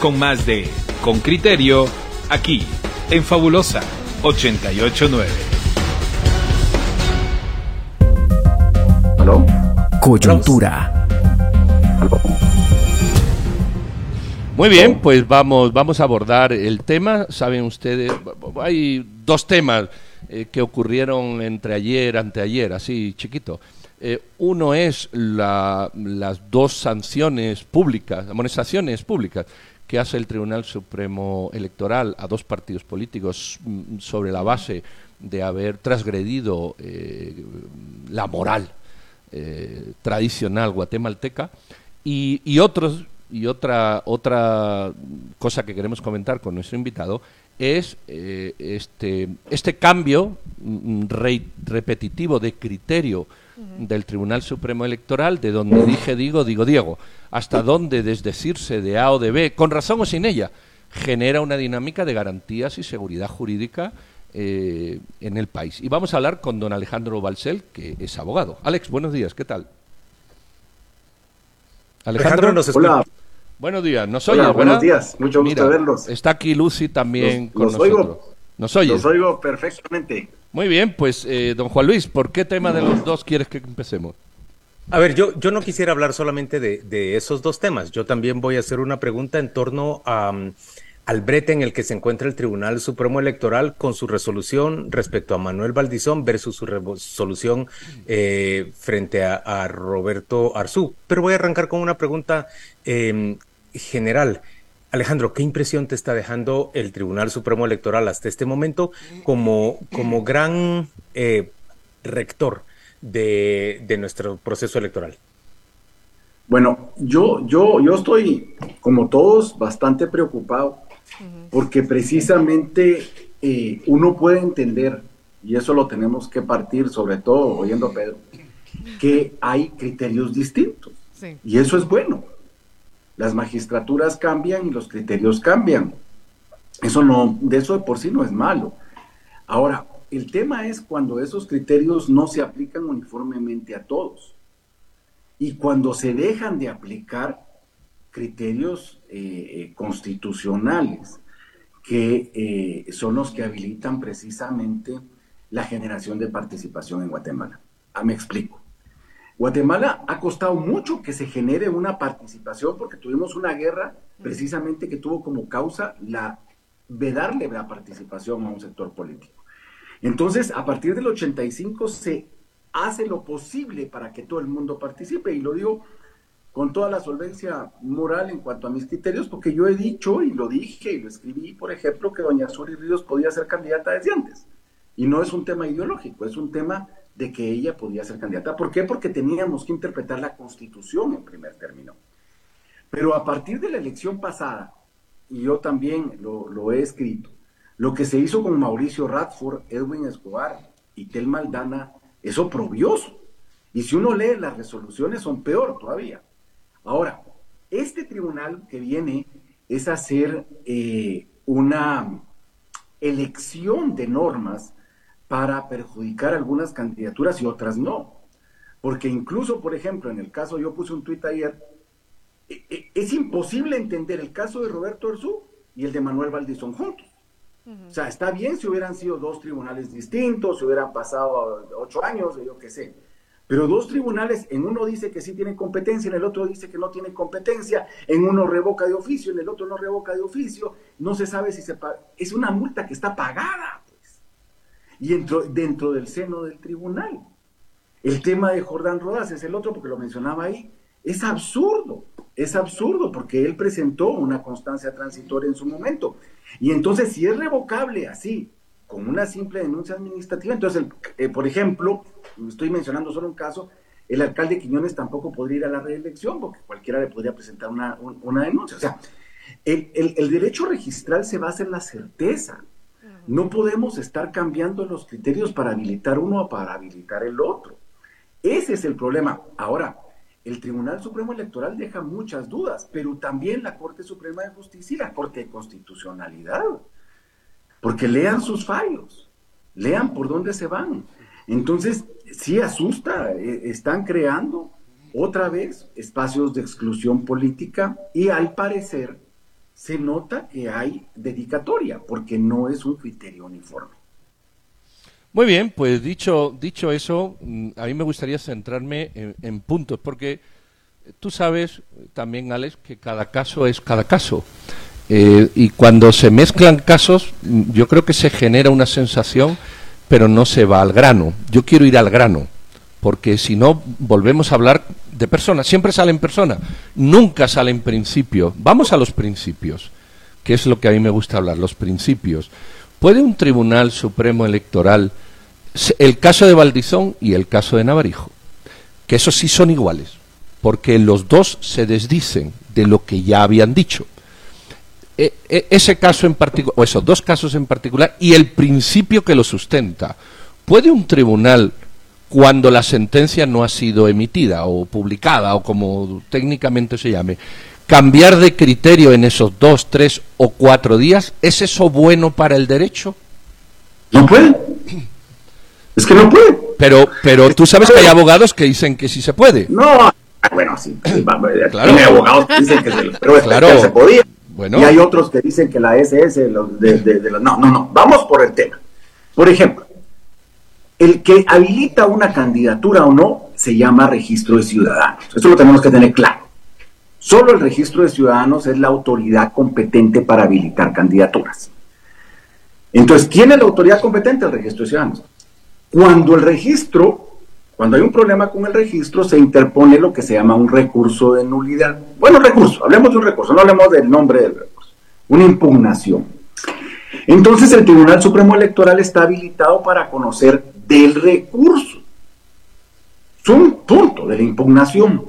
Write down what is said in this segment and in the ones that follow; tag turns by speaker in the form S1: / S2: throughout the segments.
S1: con más de Con Criterio aquí en Fabulosa 889.
S2: ¿Aló? Coyuntura.
S3: Muy bien, pues vamos, vamos a abordar el tema. Saben ustedes, hay dos temas eh, que ocurrieron entre ayer, anteayer, así chiquito. Eh, uno es las dos sanciones públicas, amonestaciones públicas que hace el Tribunal Supremo Electoral a dos partidos políticos mm, sobre la base de haber transgredido eh, la moral eh, tradicional guatemalteca y, otros y otra otra cosa que queremos comentar con nuestro invitado es este este cambio mm, repetitivo de criterio del Tribunal Supremo Electoral, de donde dije digo, digo Diego, hasta donde desdecirse de A o de B, con razón o sin ella, genera una dinámica de garantías y seguridad jurídica eh, en el país. Y vamos a hablar con don Alejandro Balsel, que es abogado. Alex, buenos días, ¿qué tal?
S4: Alejandro, nos
S3: Hola. Buenos días, nos
S4: Hola, buenos días, mucho gusto verlos.
S3: Está aquí Lucy también con nosotros.
S4: Oigo, ¿Nos oyes? Los oigo perfectamente.
S3: Muy bien, pues eh, don Juan Luis, ¿por qué tema de los dos quieres que empecemos?
S5: A ver, yo, yo no quisiera hablar solamente de, esos dos temas. Yo también voy a hacer una pregunta en torno a, al brete en el que se encuentra el Tribunal Supremo Electoral con su resolución respecto a Manuel Valdizón versus su resolución eh, frente a, Roberto Arzú. Pero voy a arrancar con una pregunta eh, general. Alejandro, ¿qué impresión te está dejando el Tribunal Supremo Electoral hasta este momento como, como gran eh, rector de, nuestro proceso electoral?
S4: Bueno, yo, yo, yo estoy, como todos, bastante preocupado porque precisamente eh, uno puede entender, y eso lo tenemos que partir, sobre todo oyendo a Pedro, que hay criterios distintos. Y eso es bueno. Las magistraturas cambian y los criterios cambian. Eso no, de eso de por sí no es malo. Ahora, el tema es cuando esos criterios no se aplican uniformemente a todos. Y cuando se dejan de aplicar criterios eh, eh, constitucionales, que eh, son los que habilitan precisamente la generación de participación en Guatemala. Ah, me explico. Guatemala ha costado mucho que se genere una participación porque tuvimos una guerra precisamente que tuvo como causa la vedarle la participación a un sector político. Entonces, a partir del 85 se hace lo posible para que todo el mundo participe y lo digo con toda la solvencia moral en cuanto a mis criterios, porque yo he dicho y lo dije y lo escribí, por ejemplo, que doña Suri Ríos podía ser candidata desde antes. Y no es un tema ideológico, es un tema de que ella podía ser candidata. ¿Por qué? Porque teníamos que interpretar la constitución en primer término. Pero a partir de la elección pasada, y yo también lo, he escrito, lo que se hizo con Mauricio Radford, Edwin Escobar y Tel Maldana es oprobioso. Y si uno lee las resoluciones son peor todavía. Ahora, este tribunal que viene es hacer eh, una elección de normas para perjudicar algunas candidaturas y otras no. Porque incluso, por ejemplo, en el caso, yo puse un tuit ayer, e, e, es imposible entender el caso de Roberto Orzú y el de Manuel Valdizón juntos. O sea, está bien si hubieran sido dos tribunales distintos, si hubieran pasado ocho años, yo qué sé. Pero dos tribunales, en uno dice que sí tienen competencia, en el otro dice que no tienen competencia, en uno revoca de oficio, en el otro no revoca de oficio, no se sabe si se paga. Es una multa que está pagada y dentro, dentro del seno del tribunal. El tema de Jordán Rodas es el otro porque lo mencionaba ahí. Es absurdo, es absurdo porque él presentó una constancia transitoria en su momento. Y entonces, si es revocable así, con una simple denuncia administrativa, entonces, eh, por ejemplo, estoy mencionando solo un caso, el alcalde Quiñones tampoco podría ir a la reelección porque cualquiera le podría presentar una, una denuncia. O sea, el, el, el, derecho registral se basa en la certeza. No podemos estar cambiando los criterios para habilitar uno o para habilitar el otro. Ese es el problema. Ahora, el Tribunal Supremo Electoral deja muchas dudas, pero también la Corte Suprema de Justicia y la Corte de Constitucionalidad. Porque lean sus fallos, lean por dónde se van. Entonces, sí asusta, eh, están creando otra vez espacios de exclusión política y al parecer se nota que hay dedicatoria, porque no es un criterio uniforme.
S3: Muy bien, pues dicho, dicho eso, mm, a mí me gustaría centrarme en, puntos, porque tú sabes también, Alex, que cada caso es cada caso. Eh, y cuando se mezclan casos, mm, yo creo que se genera una sensación, pero no se va al grano. Yo quiero ir al grano, porque si no, volvemos a hablar de personas. Siempre sale en persona, nunca sale en principio. Vamos a los principios, que es lo que a mí me gusta hablar, los principios. ¿Puede un Tribunal Supremo Electoral, el caso de Valdizón y el caso de Navarijo, que esos sí son iguales, porque los dos se desdicen de lo que ya habían dicho? E, e, ese caso en particular, o esos dos casos en particular, y el principio que lo sustenta, ¿puede un tribunal, cuando la sentencia no ha sido emitida o publicada, o como técnicamente se llame, cambiar de criterio en esos dos, tres o cuatro días, ¿es eso bueno para el derecho?
S4: No puede. Es que no puede.
S3: Pero, pero tú sabes que hay abogados que dicen que sí se puede.
S4: No, bueno, sí. claro. Hay abogados que dicen que se, pero claro. se podía. Bueno. Y hay otros que dicen que la SS, de, de, no, no, no. Vamos por el tema. Por ejemplo, el que habilita una candidatura o no se llama registro de ciudadanos. Eso lo tenemos que tener claro. Solo el registro de ciudadanos es la autoridad competente para habilitar candidaturas. Entonces, ¿quién es la autoridad competente? El registro de ciudadanos. Cuando el registro, cuando hay un problema con el registro, se interpone lo que se llama un recurso de nulidad. Bueno, recurso, hablemos de un recurso, no hablemos del nombre del recurso. Una impugnación. Entonces, el Tribunal Supremo Electoral está habilitado para conocer del recurso. Es un punto de la impugnación.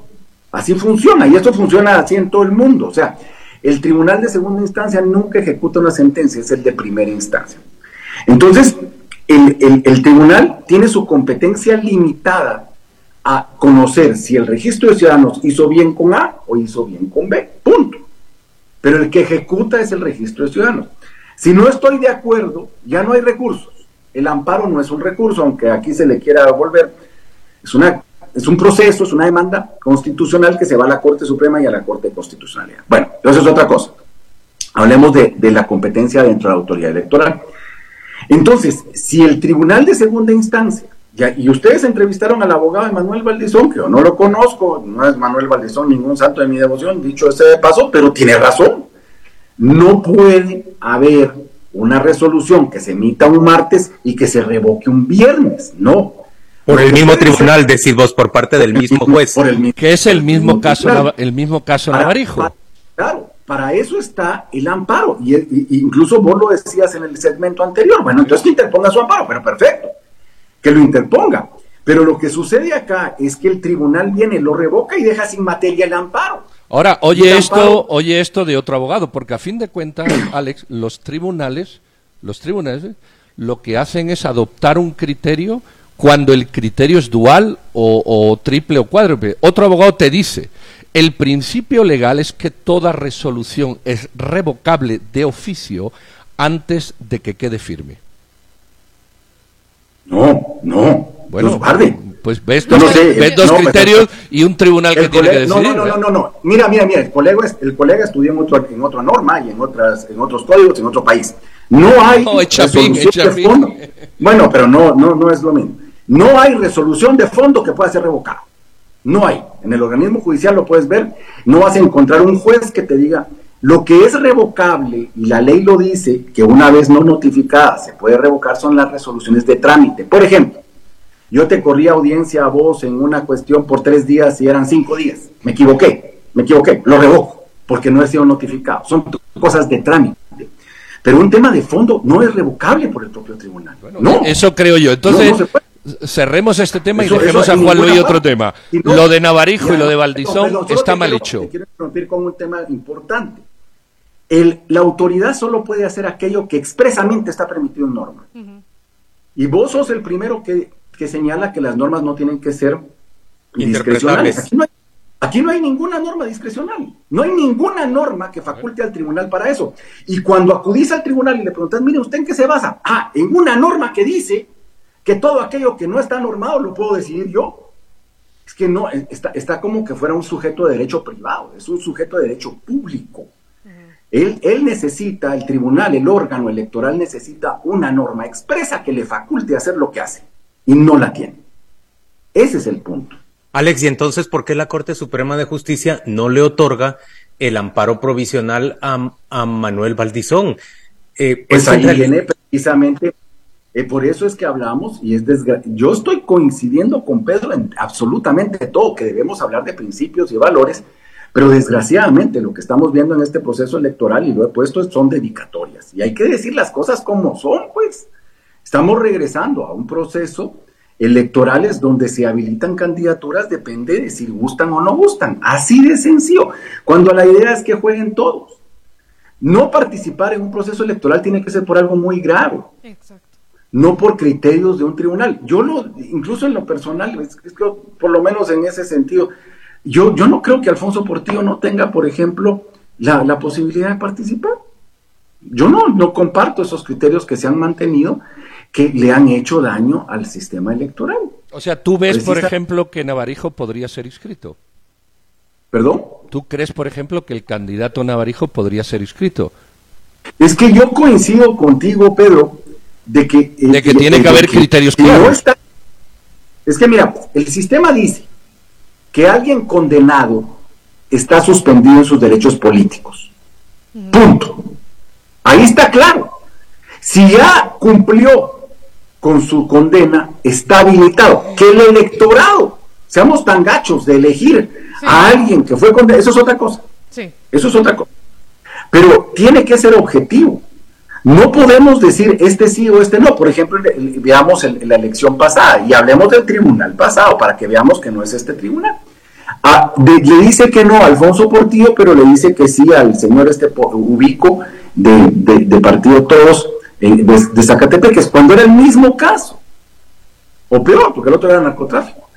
S4: Así funciona, y esto funciona así en todo el mundo. O sea, el tribunal de segunda instancia nunca ejecuta una sentencia, es el de primera instancia. Entonces, el, el, tribunal tiene su competencia limitada a conocer si el registro de ciudadanos hizo bien con A o hizo bien con B, punto. Pero el que ejecuta es el registro de ciudadanos. Si no estoy de acuerdo, ya no hay recursos. El amparo no es un recurso, aunque aquí se le quiera volver. Es una es un proceso, es una demanda constitucional que se va a la Corte Suprema y a la Corte de Constitucionalidad. Bueno, eso es otra cosa. Hablemos de, la competencia dentro de la autoridad electoral. Entonces, si el Tribunal de Segunda Instancia, y ustedes entrevistaron al abogado de Manuel Valdizón, que yo no lo conozco, no es Manuel Valdizón ningún santo de mi devoción, dicho ese de paso, pero tiene razón. No puede haber una resolución que se emita un martes y que se revoque un viernes, no.
S5: Por el mismo tribunal, decís vos, por parte del mismo juez.
S3: que es el mismo caso, el mismo caso Navarijo.
S4: claro, para eso está el amparo. Y, incluso vos lo decías en el segmento anterior. Bueno, entonces que interponga su amparo, pero perfecto, que lo interponga. Pero lo que sucede acá es que el tribunal viene, lo revoca y deja sin materia el amparo.
S3: Ahora, oye esto, oye esto de otro abogado, porque a fin de cuentas, Alex, los tribunales, los tribunales, lo que hacen es adoptar un criterio cuando el criterio es dual o, triple o cuádruple. Otro abogado te dice, el principio legal es que toda resolución es revocable de oficio antes de que quede firme.
S4: No, no.
S3: Bueno, pues ves dos, criterios y un tribunal que tiene que decidir.
S4: No, no, no, no, no, Mira, mira, mira, el colega, el colega estudió en, otro, en otra norma y en, otras, en otros códigos, en otro país. No hay Bueno, pero no, no, no es lo mismo. No hay resolución de fondo que pueda ser revocada. No hay. En el organismo judicial lo puedes ver. No vas a encontrar un juez que te diga lo que es revocable, y la ley lo dice, que una vez no notificada se puede revocar, son las resoluciones de trámite. Por ejemplo, yo te corrí audiencia a vos en una cuestión por tres días y eran cinco días. Me equivoqué, me equivoqué, lo revoco, porque no he sido notificado. Son cosas de trámite. Pero un tema de fondo no es revocable por el propio tribunal. no.
S3: Eso creo yo. Entonces, cerremos este tema y dejemos a Juan Luis otro tema. lo de Navarijo y lo de Valdizón está mal hecho.
S4: Quiero interrumpir con un tema importante. El, la autoridad solo puede hacer aquello que expresamente está permitido en norma. Y vos sos el primero que, que, señala que las normas no tienen que ser discrecionales. Aquí no, hay, aquí no hay ninguna norma discrecional. No hay ninguna norma que faculte al tribunal para eso. Y cuando acudís al tribunal y le preguntas, mire, ¿usted en qué se basa? Ah, en una norma que dice que todo aquello que no está normado lo puedo decidir yo. Es que no, está, está como que fuera un sujeto de derecho privado, es un sujeto de derecho público. Él, él necesita, el tribunal, el órgano electoral necesita una norma expresa que le faculte hacer lo que hace y no la tiene. Ese es el punto.
S5: Alex, ¿y entonces por qué la Corte Suprema de Justicia no le otorga el amparo provisional a, Manuel Valdizón?
S4: Eh, pues ahí viene precisamente, eh, por eso es que hablamos y es yo estoy coincidiendo con Pedro en absolutamente todo, que debemos hablar de principios y valores, pero desgraciadamente lo que estamos viendo en este proceso electoral, y lo he puesto, son dedicatorias. Y hay que decir las cosas como son, pues. Estamos regresando a un proceso electorales donde se habilitan candidaturas depende de si gustan o no gustan. Así de sencillo. Cuando la idea es que jueguen todos. No participar en un proceso electoral tiene que ser por algo muy grave. Exacto. No por criterios de un tribunal. Yo lo, incluso en lo personal, por lo menos en ese sentido, yo, yo no creo que Alfonso Portillo no tenga, por ejemplo, la, la posibilidad de participar. Yo no, no comparto esos criterios que se han mantenido que le han hecho daño al sistema electoral.
S3: O sea, tú ves, por ejemplo, que Navarijo podría ser inscrito.
S4: ¿Perdón?
S3: ¿Tú crees, por ejemplo, que el candidato Navarijo podría ser inscrito?
S4: Es que yo coincido contigo, Pedro, de que...
S3: Eh, de que tiene que haber criterios claros.
S4: es que mira, el sistema dice que alguien condenado está suspendido en sus derechos políticos. Punto. Ahí está claro. Si ya cumplió con su condena está habilitado. Que el electorado, seamos tan gachos de elegir a alguien que fue condenado, eso es otra cosa. Sí. Eso es otra cosa. Pero tiene que ser objetivo. No podemos decir este sí o este no. Por ejemplo, veamos la elección pasada y hablemos del tribunal pasado para que veamos que no es este tribunal. Ah, le dice que no a Alfonso Portillo, pero le dice que sí al señor este Ubico de, de Partido Todos de, de Zacatepec, es cuando era el mismo caso. O peor, porque el otro era narcotráfico.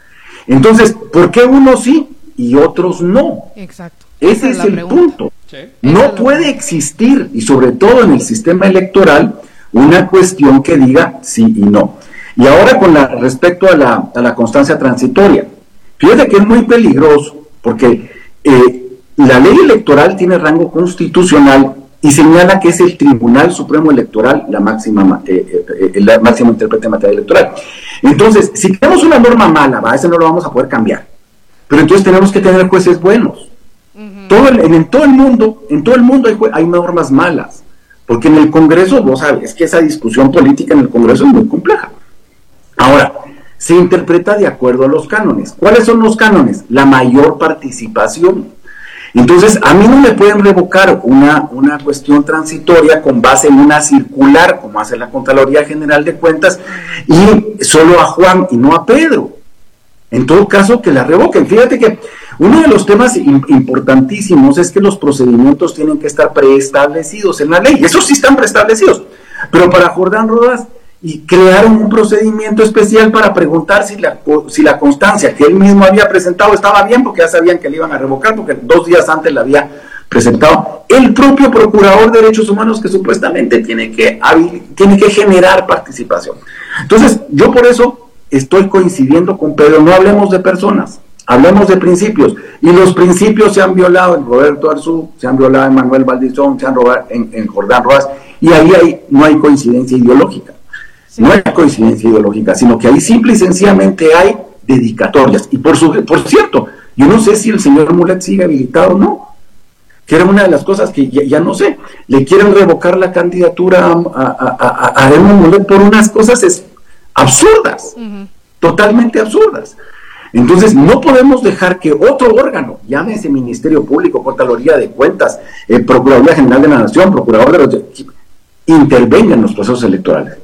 S4: Entonces, ¿por qué unos sí y otros no?
S6: Exacto.
S4: Ese es, el punto. No puede existir, y sobre todo en el sistema electoral, una cuestión que diga sí y no. Y ahora con la, respecto a la, a la constancia transitoria, fíjate que es muy peligroso, porque eh, la ley electoral tiene rango constitucional y señala que es el Tribunal Supremo Electoral la máxima, eh, eh, eh máximo intérprete en materia electoral. Entonces, si tenemos una norma mala, va, ese no lo vamos a poder cambiar. Pero entonces tenemos que tener jueces buenos. todo en, todo el mundo, en todo el mundo hay, hay normas malas. Porque en el Congreso, vos sabes que esa discusión política en el Congreso es muy compleja. Ahora, se interpreta de acuerdo a los cánones. ¿Cuáles son los cánones? La mayor participación entonces, a mí no me pueden revocar una, una cuestión transitoria con base en una circular, como hace la Contraloría General de Cuentas, y solo a Juan y no a Pedro. En todo caso, que la revoquen. Fíjate que uno de los temas importantísimos es que los procedimientos tienen que estar preestablecidos en la ley. Esos sí están preestablecidos. Pero para Jordán Rodas y crearon un procedimiento especial para preguntar si la, si la constancia que él mismo había presentado estaba bien, porque ya sabían que le iban a revocar, porque dos días antes la había presentado el propio Procurador de Derechos Humanos que supuestamente tiene que, tiene que generar participación. Entonces, yo por eso estoy coincidiendo con Pedro, no hablemos de personas, hablemos de principios, y los principios se han violado en Roberto Arzú, se han violado en Manuel Valdizón, se han robado en, en Jordán Rojas, y ahí hay, no hay coincidencia ideológica. No hay coincidencia ideológica, sino que ahí simple y sencillamente hay dedicatorias. Y por, su, por cierto, yo no sé si el señor Mulet sigue habilitado o no, que era una de las cosas que ya, no sé, le quieren revocar la candidatura a, a, Mulet por unas cosas absurdas, totalmente absurdas. Entonces, no podemos dejar que otro órgano, llámese Ministerio Público, Contraloría de Cuentas, eh, Procuraduría General de la Nación, Procurador de los... intervenga en los procesos electorales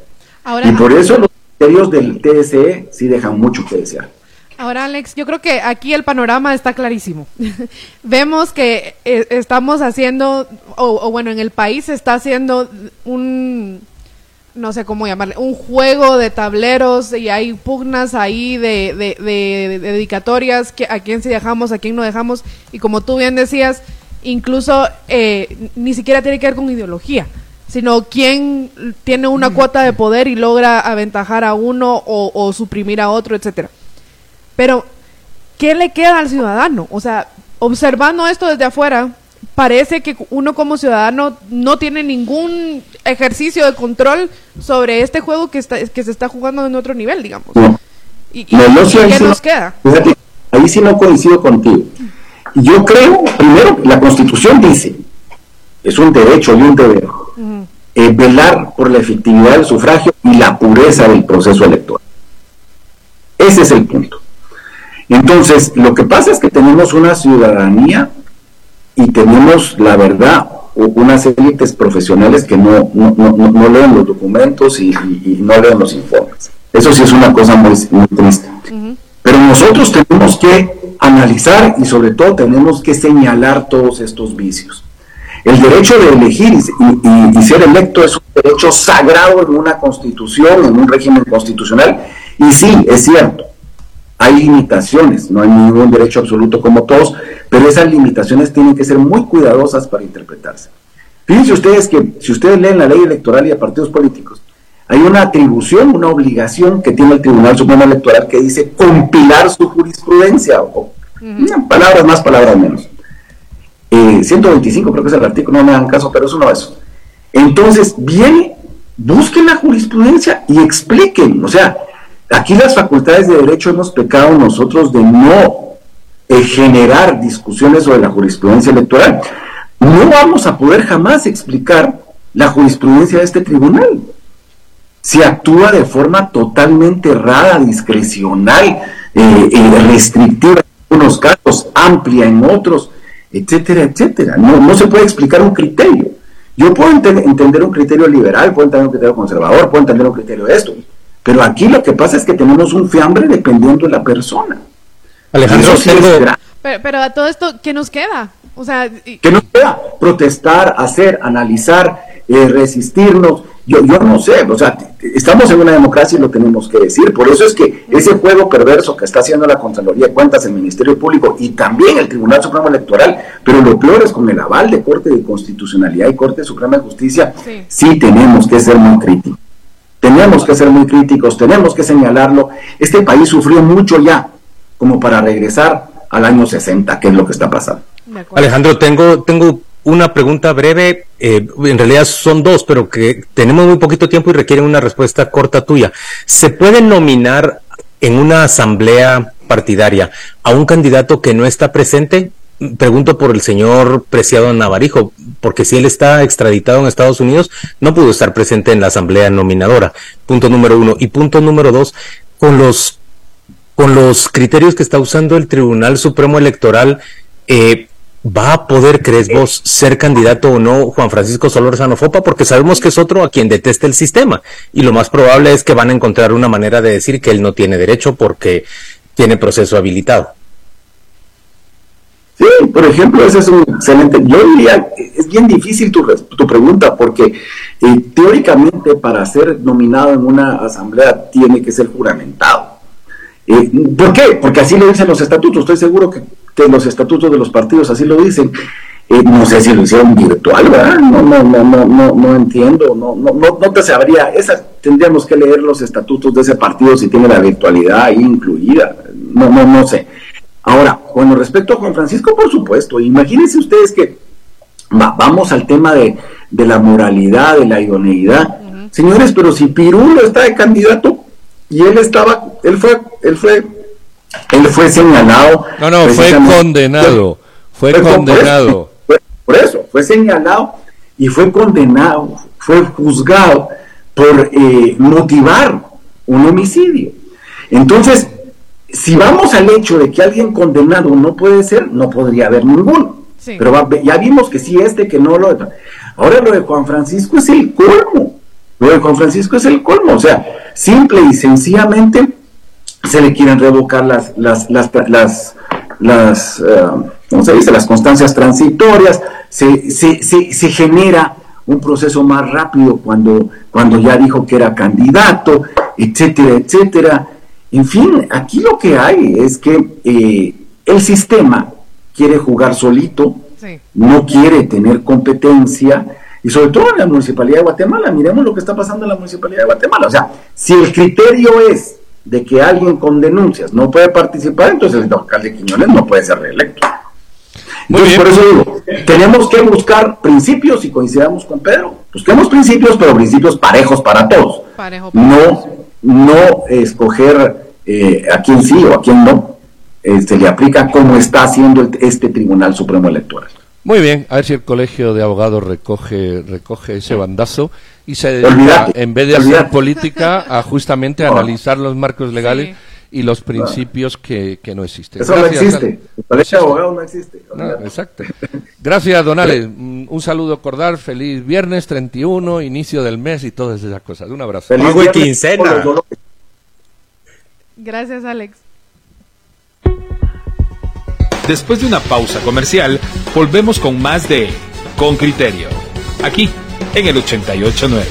S4: y por eso los criterios del TSE sí dejan mucho que desear.
S6: Ahora, Alex, yo creo que aquí el panorama está clarísimo. Vemos que eh, estamos haciendo, o, bueno, en el país se está haciendo un, no sé cómo llamarle, un juego de tableros y hay pugnas ahí de, de, dedicatorias, que, a quién sí dejamos, a quién no dejamos. Y como tú bien decías, incluso eh, ni siquiera tiene que ver con ideología sino quién tiene una cuota de poder y logra aventajar a uno o, suprimir a otro, etcétera. Pero, ¿qué le queda al ciudadano? O sea, observando esto desde afuera, parece que uno como ciudadano no tiene ningún ejercicio de control sobre este juego que, está, que se está jugando en otro nivel, digamos. ¿Y,
S4: No,
S6: qué nos queda?
S4: fíjate, ahí sí no coincido contigo. Yo creo, primero, la Constitución dice, es un derecho y un deber, eh, velar por la efectividad del sufragio y la pureza del proceso electoral. Ese es el punto. Entonces, lo que pasa es que tenemos una ciudadanía y tenemos, la verdad, unas élites profesionales que no, no, no- no- no leen los documentos y, y- y no leen los informes. Eso sí es una cosa muy, muy triste. Pero nosotros tenemos que analizar y sobre todo tenemos que señalar todos estos vicios. El derecho de elegir y, y- y ser electo es un derecho sagrado en una constitución, en un régimen constitucional. Y sí, es cierto, hay limitaciones, no hay ningún derecho absoluto como todos, pero esas limitaciones tienen que ser muy cuidadosas para interpretarse. Fíjense ustedes que si ustedes leen la ley electoral y de partidos políticos, hay una atribución, una obligación que tiene el Tribunal Supremo Electoral que dice compilar su jurisprudencia, o, palabras más, palabras menos. Eh, 125 creo que es el artículo, no me hagan caso, pero es uno de esos. Entonces, viene, busquen la jurisprudencia y expliquen, o sea, aquí las facultades de derecho hemos pecado nosotros de no eh, generar discusiones sobre la jurisprudencia electoral. No vamos a poder jamás explicar la jurisprudencia de este tribunal. Si actúa de forma totalmente errada, discrecional, eh, eh, restrictiva en algunos casos, amplia en otros, etcétera, etcétera. No, no se puede explicar un criterio. Yo puedo ente- entender un criterio liberal, puedo entender un criterio conservador, puedo entender un criterio de esto, pero aquí lo que pasa es que tenemos un fiambre dependiendo de la persona.
S5: Alejandro,
S4: Eso sí
S5: tengo.
S6: Pero, pero a todo esto, ¿qué nos queda? O sea, y-
S4: que no sea protestar, hacer, analizar, eh, resistirnos. Yo, yo no sé, o sea, estamos en una democracia y lo tenemos que decir. Por eso es que ese juego perverso que está haciendo la Contraloría de Cuentas, el Ministerio Público y también el Tribunal Supremo Electoral, pero lo peor es con el aval de Corte de Constitucionalidad y Corte Suprema de Justicia,
S6: Sí.
S4: sí tenemos que ser muy críticos. Tenemos que ser muy críticos, tenemos que señalarlo. Este país sufrió mucho ya como para regresar al año 60, que es lo que está pasando.
S5: Alejandro, tengo, tengo una pregunta breve, eh, en realidad son dos, pero que tenemos muy poquito tiempo y requieren una respuesta corta tuya. ¿Se puede nominar en una asamblea partidaria a un candidato que no está presente? Pregunto por el señor Preciado Navarijo, porque si él está extraditado en Estados Unidos, no pudo estar presente en la asamblea nominadora. Punto número uno. Y punto número dos, con los con los criterios que está usando el Tribunal Supremo Electoral, eh, ¿va a poder, crees vos, ser candidato o no Juan Francisco Solórzano Fopa? Porque sabemos que es otro a quien detesta el sistema. Y lo más probable es que van a encontrar una manera de decir que él no tiene derecho porque tiene proceso habilitado.
S4: Sí, por ejemplo, ese es un excelente. Yo diría, es bien difícil tu, tu pregunta, porque eh, teóricamente para ser nominado en una asamblea tiene que ser juramentado. Eh, ¿Por qué? Porque así lo dicen los estatutos. Estoy seguro que, que los estatutos de los partidos así lo dicen. Eh, no sé si lo hicieron virtual, ¿verdad? No, no, no, no, no, no entiendo, no, no, no, no te sabría. Esas tendríamos que leer los estatutos de ese partido si tiene la virtualidad ahí incluida. No, no, no sé. Ahora, con respecto a Juan Francisco, por supuesto, imagínense ustedes que va- vamos al tema de, de la moralidad, de la idoneidad. Señores, pero si Pirulo está de candidato y él estaba, él fue, él fue, él fue señalado.
S3: No, no, fue condenado. Fue
S4: fue con-
S3: condenado.
S4: Fue, por eso, fue señalado y fue condenado, fue juzgado por eh, motivar un homicidio. Entonces, si vamos al hecho de que alguien condenado no puede ser, no podría haber ninguno.
S6: Sí.
S4: Pero va- ya vimos que sí este, que no lo... Ahora lo de Juan Francisco es el colmo. Lo de Juan Francisco es el colmo. O sea, simple y sencillamente se le quieren revocar las, las, las, las, las, eh, ¿cómo se dice? las constancias transitorias, se, se, se, se genera un proceso más rápido cuando, cuando ya dijo que era candidato, etcétera, etcétera. En fin, aquí lo que hay es que eh, el sistema quiere jugar solito,
S6: Sí.
S4: no quiere tener competencia, y sobre todo en la Municipalidad de Guatemala, miremos lo que está pasando en la Municipalidad de Guatemala. O sea, si el criterio es de que alguien con denuncias no puede participar, entonces el alcalde Quiñones no puede ser reelecto.
S3: Muy
S4: Entonces,
S3: bien.
S4: por eso digo, tenemos que buscar principios y coincidamos con Pedro. Busquemos principios, pero principios parejos para todos.
S6: Parejo para
S4: No, no escoger eh, a quién sí o a quién no. Eh, se le aplica como está haciendo el- este Tribunal Supremo Electoral.
S3: Muy bien, a ver si el colegio de abogados recoge, recoge ese bandazo y se dedica, en vez de hacer
S4: olvídate.
S3: política, a justamente
S4: No.
S3: analizar los marcos legales
S6: Sí.
S3: y los principios que, que no existen.
S4: Eso
S3: Gracias,
S4: no existe. El colegio de abogados no existe.
S3: No, exacto. Gracias, Donales. Mm, Un saludo cordial, feliz viernes 31, inicio del mes y todas esas cosas. Un abrazo.
S4: Feliz
S5: y quincena.
S6: Gracias, Alex.
S1: Después de una pausa comercial, volvemos con más de Con Criterio, aquí en el 889.